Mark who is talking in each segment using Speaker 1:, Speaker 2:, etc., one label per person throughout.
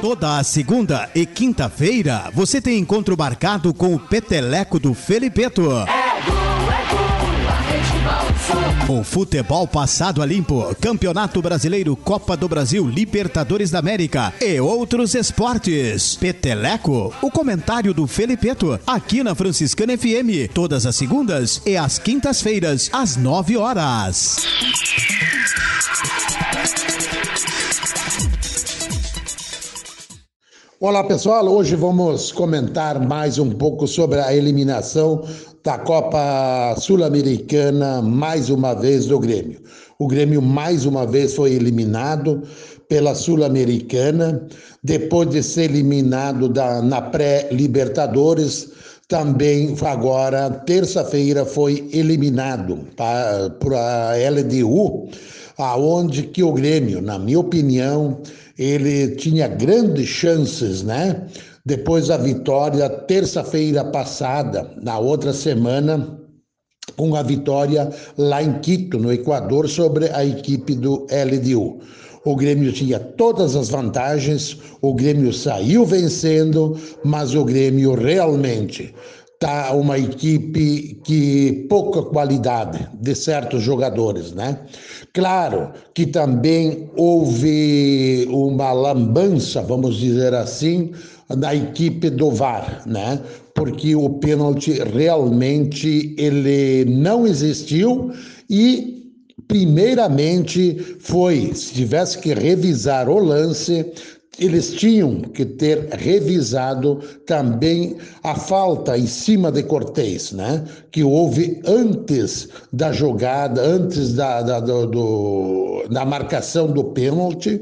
Speaker 1: Toda segunda e quinta-feira você tem encontro marcado com o Peteleco do Felipeto. É o futebol passado a limpo, Campeonato Brasileiro, Copa do Brasil, Libertadores da América e outros esportes. Peteleco, o comentário do Felipeto, aqui na Franciscana FM, todas as segundas e às quintas-feiras, às nove horas.
Speaker 2: Olá pessoal, hoje vamos comentar mais um pouco sobre a eliminação da Copa Sul-Americana, mais uma vez do Grêmio. O Grêmio mais uma vez foi eliminado pela Sul-Americana, depois de ser eliminado da, na pré-Libertadores, também agora, terça-feira, foi eliminado para a LDU, aonde que o Grêmio, na minha opinião, ele tinha grandes chances, né? Depois da vitória, terça-feira passada, na outra semana, com a vitória lá em Quito, no Equador, sobre a equipe do LDU. O Grêmio tinha todas as vantagens, o Grêmio saiu vencendo, mas o Grêmio realmente tá uma equipe que pouca qualidade de certos jogadores, né? Claro que também houve uma lambança, vamos dizer assim, da equipe do VAR, né? Porque o pênalti realmente ele não existiu e primeiramente foi, se tivesse que revisar o lance, eles tinham que ter revisado também a falta em cima de Cortez, né? Que houve antes da jogada, antes da, da, do, da marcação do pênalti,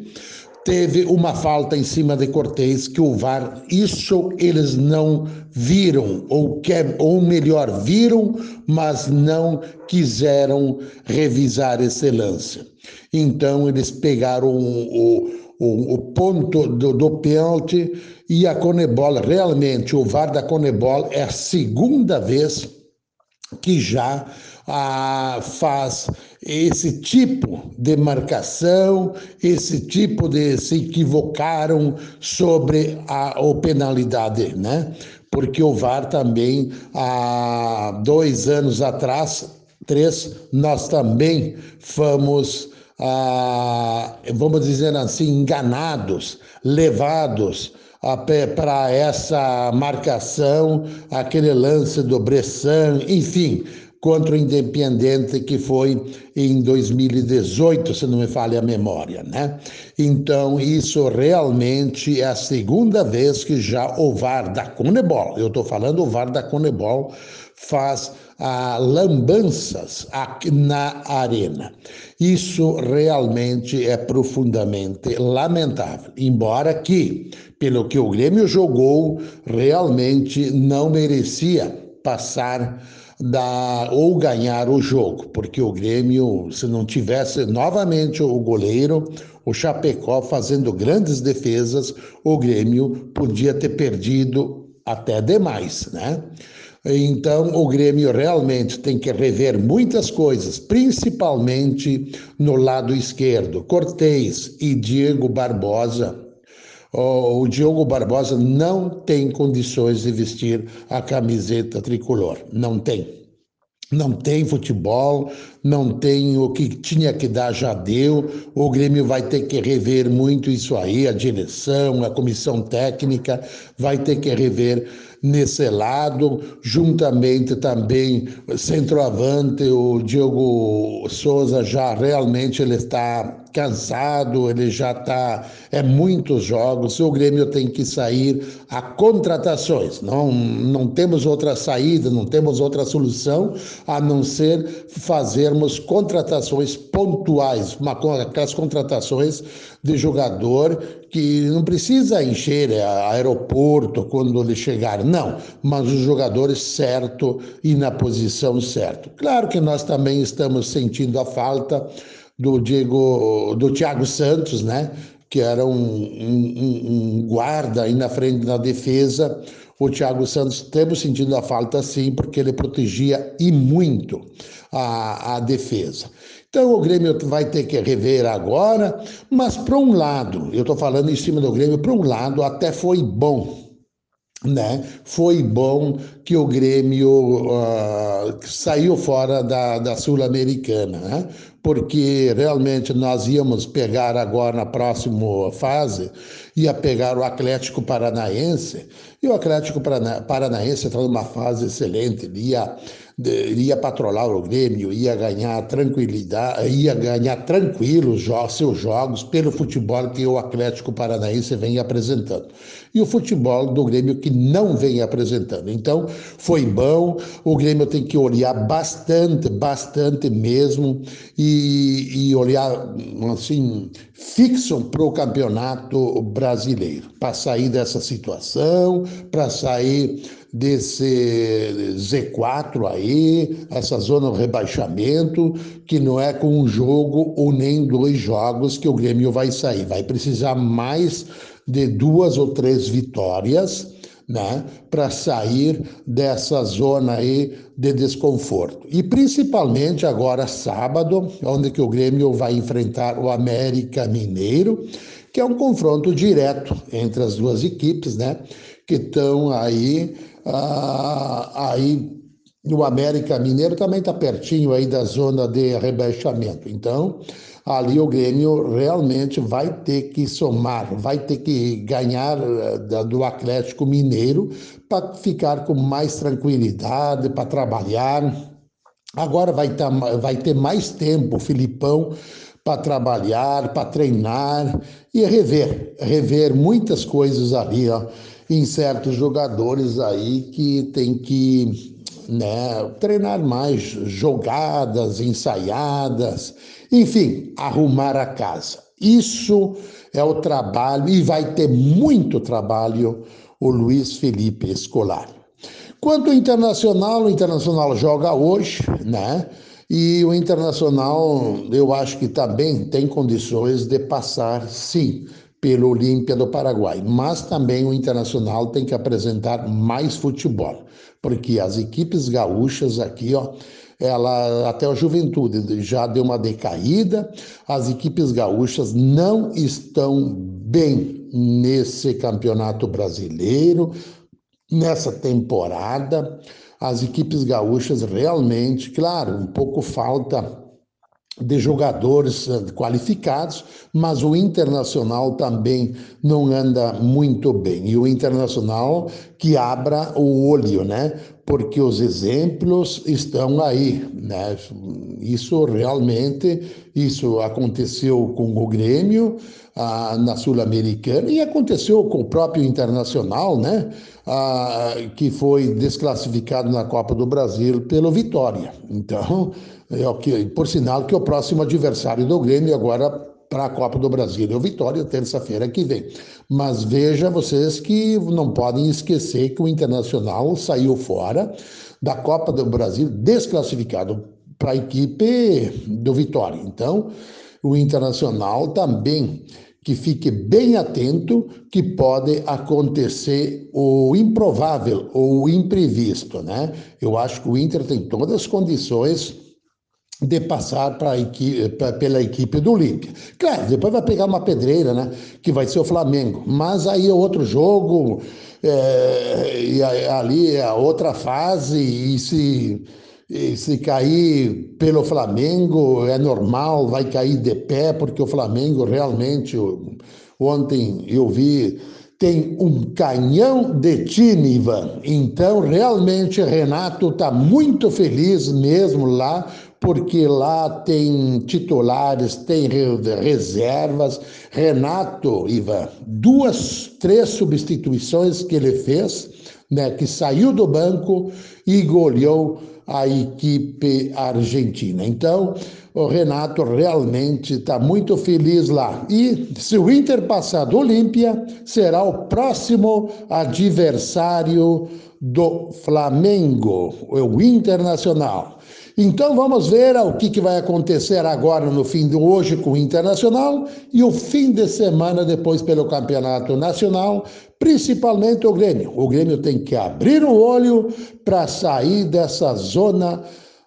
Speaker 2: teve uma falta em cima de Cortez que o VAR, isso eles não viram, ou, quer, ou melhor, viram, mas não quiseram revisar esse lance. Então eles pegaram o o, o ponto do, do pênalti e a Conebol, realmente, o VAR da Conebol é a segunda vez que já ah, faz esse tipo de marcação, esse tipo de se equivocaram sobre a, a penalidade, né? Porque o VAR também, há dois anos atrás, três, nós também fomos ah, vamos dizer assim, enganados, levados para essa marcação, aquele lance do Bressan, enfim, contra o Independente que foi em 2018, se não me falha a memória, né? Então, isso realmente é a segunda vez que já o VAR da Conebol, eu estou falando o VAR da Conebol, faz ah, lambanças aqui na arena. Isso realmente é profundamente lamentável, embora que, pelo que o Grêmio jogou, realmente não merecia passar da, ou ganhar o jogo, porque o Grêmio, se não tivesse novamente o goleiro, o Chapecó fazendo grandes defesas, o Grêmio podia ter perdido até demais, né? Então, o Grêmio realmente tem que rever muitas coisas, principalmente no lado esquerdo. Cortez e Diego Barbosa. O Diogo Barbosa não tem condições de vestir a camiseta tricolor. Não tem. Não tem futebol, não tem o que tinha que dar, já deu. O Grêmio vai ter que rever muito isso aí, a direção, a comissão técnica vai ter que rever nesse lado, juntamente também centroavante, o Diogo Souza já realmente ele está cansado, ele já está. É muitos jogos, o Grêmio tem que sair a contratações. Não, não temos outra saída, não temos outra solução a não ser fazermos contratações pontuais, uma, aquelas contratações de jogador que não precisa encher aeroporto quando ele chegar, não, mas os jogadores certo e na posição certa. Claro que nós também estamos sentindo a falta do Diego, do Thiago Santos, né? Que era um, um, um guarda aí na frente da defesa. O Thiago Santos temos sentindo a falta sim, porque ele protegia e muito a, a defesa. Então o Grêmio vai ter que rever agora, mas para um lado, eu estou falando em cima do Grêmio, para um lado até foi bom né? Foi bom que o Grêmio uh, saiu fora da, da Sul-Americana, né? porque realmente nós íamos pegar agora na próxima fase, ia pegar o Atlético Paranaense, e o Atlético Paranaense está numa fase excelente, ele ia iria patrolar o Grêmio, ia ganhar tranquilidade, ia ganhar tranquilos seus jogos pelo futebol que o Atlético Paranaense vem apresentando. E o futebol do Grêmio que não vem apresentando. Então, foi bom, o Grêmio tem que olhar bastante, bastante mesmo, e, e olhar assim, fixo para o campeonato brasileiro, para sair dessa situação, para sair desse Z4 aí, essa zona de rebaixamento, que não é com um jogo ou nem dois jogos que o Grêmio vai sair. Vai precisar mais de duas ou três vitórias. Né, para sair dessa zona aí de desconforto. E principalmente agora sábado, onde que o Grêmio vai enfrentar o América Mineiro, que é um confronto direto entre as duas equipes, né, que estão aí ah, aí o América Mineiro também está pertinho aí da zona de rebaixamento. Então, ali o Grêmio realmente vai ter que somar, vai ter que ganhar eh, do Atlético Mineiro para ficar com mais tranquilidade, para trabalhar. Agora vai, tá, vai ter mais tempo, Filipão, para trabalhar, para treinar e rever, rever muitas coisas ali, ó em certos jogadores aí que tem que né, treinar mais jogadas, ensaiadas, enfim, arrumar a casa. Isso é o trabalho e vai ter muito trabalho o Luiz Felipe Escolar. Quanto ao Internacional, o Internacional joga hoje, né? E o Internacional, eu acho que também tem condições de passar, sim, pelo Olímpia do Paraguai. Mas também o Internacional tem que apresentar mais futebol, porque as equipes gaúchas aqui, ó, ela até a juventude já deu uma decaída, as equipes gaúchas não estão bem nesse campeonato brasileiro, nessa temporada. As equipes gaúchas realmente, claro, um pouco falta de jogadores eh, qualificados, mas o Internacional também não anda muito bem. E o Internacional que abra o olho, né? Porque os exemplos estão aí, né? Isso realmente, isso aconteceu com o Grêmio ah, na Sul-Americana e aconteceu com o próprio Internacional, né? Ah, que foi desclassificado na Copa do Brasil pelo Vitória. Então, é o que, por sinal que é o próximo adversário do Grêmio agora para a Copa do Brasil o Vitória, terça-feira que vem. Mas veja vocês que não podem esquecer que o Internacional saiu fora da Copa do Brasil desclassificado para a equipe do Vitória. Então, o Internacional também que fique bem atento que pode acontecer o improvável ou o imprevisto, né? Eu acho que o Inter tem todas as condições de passar para equipe, pela equipe do Olímpia. Claro, depois vai pegar uma pedreira, né? Que vai ser o Flamengo. Mas aí é outro jogo, é, e ali é outra fase, e se, e se cair pelo Flamengo é normal, vai cair de pé, porque o Flamengo realmente, ontem eu vi tem um canhão de time, Ivan. Então, realmente, Renato está muito feliz mesmo lá porque lá tem titulares, tem reservas. Renato, Ivan, duas, três substituições que ele fez, né, que saiu do banco e goleou a equipe argentina. Então, o Renato realmente está muito feliz lá. E se o Inter passar do Olímpia, será o próximo adversário do Flamengo, o Internacional. Então vamos ver o que, que vai acontecer agora no fim de hoje com o Internacional e o fim de semana depois pelo Campeonato Nacional, principalmente o Grêmio. O Grêmio tem que abrir o olho para sair dessa zona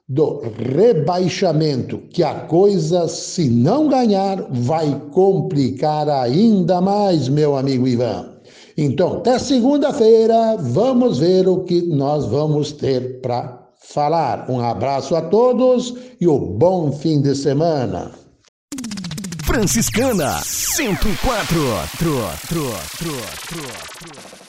Speaker 2: do rebaixamento, que a coisa, se não ganhar, vai complicar ainda mais, meu amigo Ivan. Então, até segunda-feira, vamos ver o que nós vamos ter para falar. Um abraço a todos e um bom fim de semana.
Speaker 3: Franciscana 104. Tro, tro, tro, tro, tro.